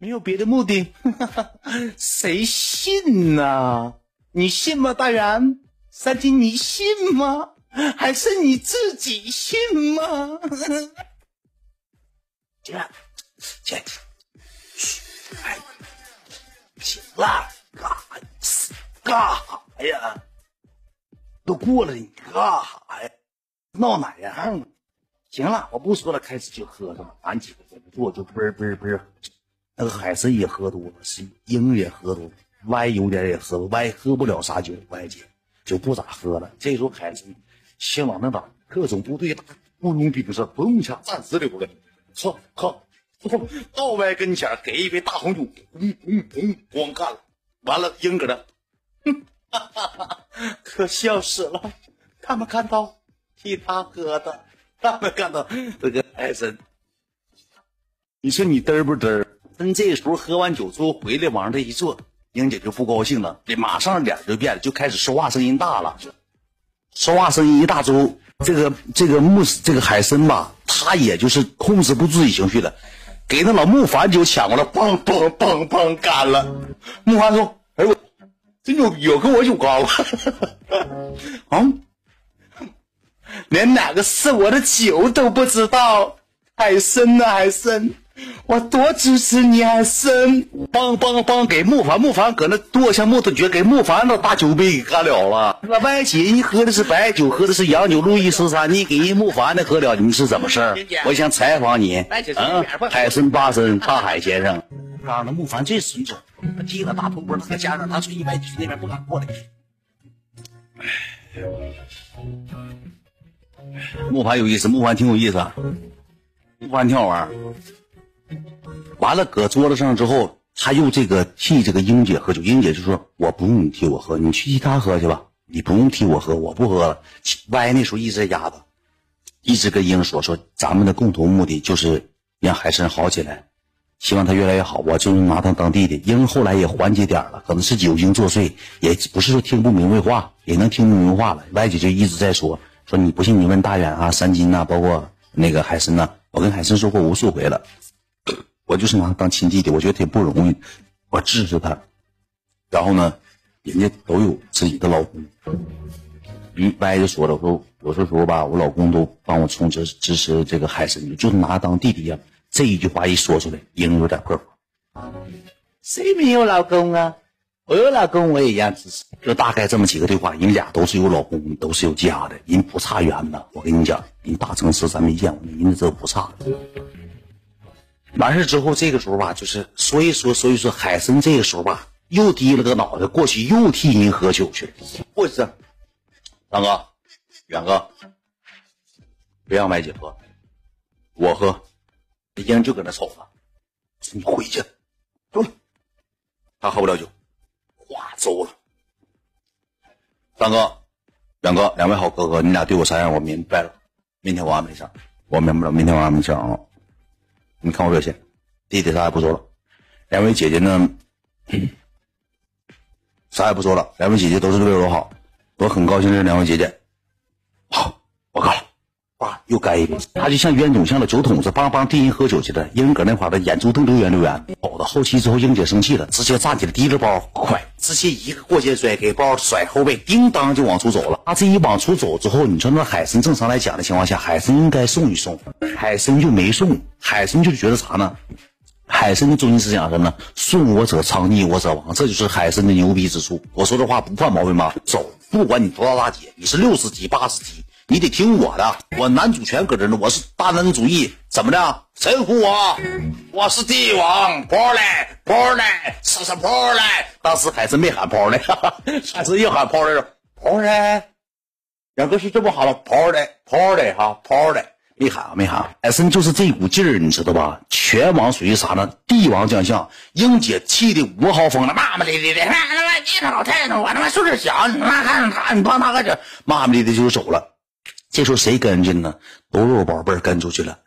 没有别的目的。谁信呢？你信吗，大元？三金，你信吗？还是你自己信吗？姐，姐，嘘，哎，行了，干干啥呀？都过了，你干啥呀？闹哪样？行了，我不说了，开始就喝上了。俺几个在这坐，就嘣嘣嘣。那个海参也喝多了，是英也喝多了歪有点也喝歪喝不了啥酒，歪姐就不咋喝了。这时候海参，先往那打特种部队大雇佣兵是不用枪战死流的，操靠，到歪跟前给一杯大红酒，咣咣咣咣干了。完了，英搁那，哼，可笑死了。他们看到替他喝的，他们看到这个海参，你说你嘚不嘚？等这时候喝完酒之后回来往这一坐，英姐就不高兴了，这马上脸就变了，就开始说话声音大了。说话声音一大之后，这个这个木这个海参吧，他也就是控制不住自己情绪了，给那老木凡酒抢过来，梆梆梆梆干了。木凡说：“哎呦，真牛逼，跟我酒高了。啊，连哪个是我的酒都不知道，海参呐，海参。” 我多支持你，还生帮帮帮给木凡，木凡搁那剁下木头橛，给木凡那大酒杯给干了了。那歪姐你喝的是白酒，喝的是洋酒，路易十三，你给人木凡的喝了，你是怎么事儿？我想采访你，嗯，海参八参，大海先生。刚那木凡最损手，他踢了大头波，再加上他从一百去那边不敢过来。木凡有意思，木凡挺有意思，木凡挺好玩。完了，搁桌子上之后，他又这个替这个英姐喝酒。英姐就说：“我不用你替我喝，你去替他喝去吧。你不用替我喝，我不喝了。”歪那时候一直在家子，一直跟英说：“说咱们的共同目的就是让海参好起来，希望他越来越好。我就拿他当弟弟。”英后来也缓解点了，可能是酒精作祟，也不是说听不明白话，也能听明白话了。歪姐就一直在说：“说你不信，你问大远啊、三金呐，包括那个海参呐。我跟海参说过无数回了。”我就是拿他当亲弟弟，我觉得挺不容易，我支持他。然后呢，人家都有自己的老公。嗯，歪就说了，我说有时候吧，我老公都帮我充值支持这个海参，就拿他当弟弟一样。这一句话一说出来，英有点破防。谁没有老公啊？我有老公，我也一样支持。就大概这么几个对话，人俩都是有老公，都是有家的，人不差远的。我跟你讲，人大城市咱没见过，人家这不差。完事之后，这个时候吧，就是所以说，所以说海参这个时候吧，又低了个脑袋过去，又替人喝酒去了。不是，大哥，远哥，别让麦姐喝，我喝。英就搁那瞅着，你回去，走。他喝不了酒，哗走了。大哥，远哥，两位好哥哥，你俩对我啥样，我明白了。明天我安排上，我明白了。明天我安排上啊。你看我表现，弟弟啥也不说了，两位姐姐呢，啥也不说了。两位姐姐都是为我好，我很高兴认识两位姐姐。又干一杯。他就像冤种，像那酒桶子，梆梆递人喝酒去了。英搁那块的眼珠瞪溜圆溜圆。跑到后期之后，英姐生气了，直接站起来提着包，快，直接一个过肩摔，给包甩后背，叮当就往出走了。他这一往出走之后，你说那海参正常来讲的情况下，海参应该送一送，海参就没送。海参就觉得啥呢？海参的中心思想什么呢？顺我者昌，逆我者亡，这就是海参的牛逼之处。我说这话不犯毛病吧？走，不管你多大大姐，你是六十级、八十级，你得听我的。我男主权搁这呢，我是大男子主义。怎么的？神呼我，我是帝王，跑来跑来，吃吃跑来。当时海参没喊跑来，海参一喊跑来，跑来，两个是这么喊吗？跑来跑来哈，跑来。没喊，没喊！海参就是这股劲儿，你知道吧？全网属于啥呢？帝王将相，英姐气的五号疯了，骂骂咧咧的，他妈你他老太太，我他妈岁数小，你他妈看上他，你帮他个这，骂骂咧咧就走了。这时候谁跟进呢？多肉宝贝跟出去了。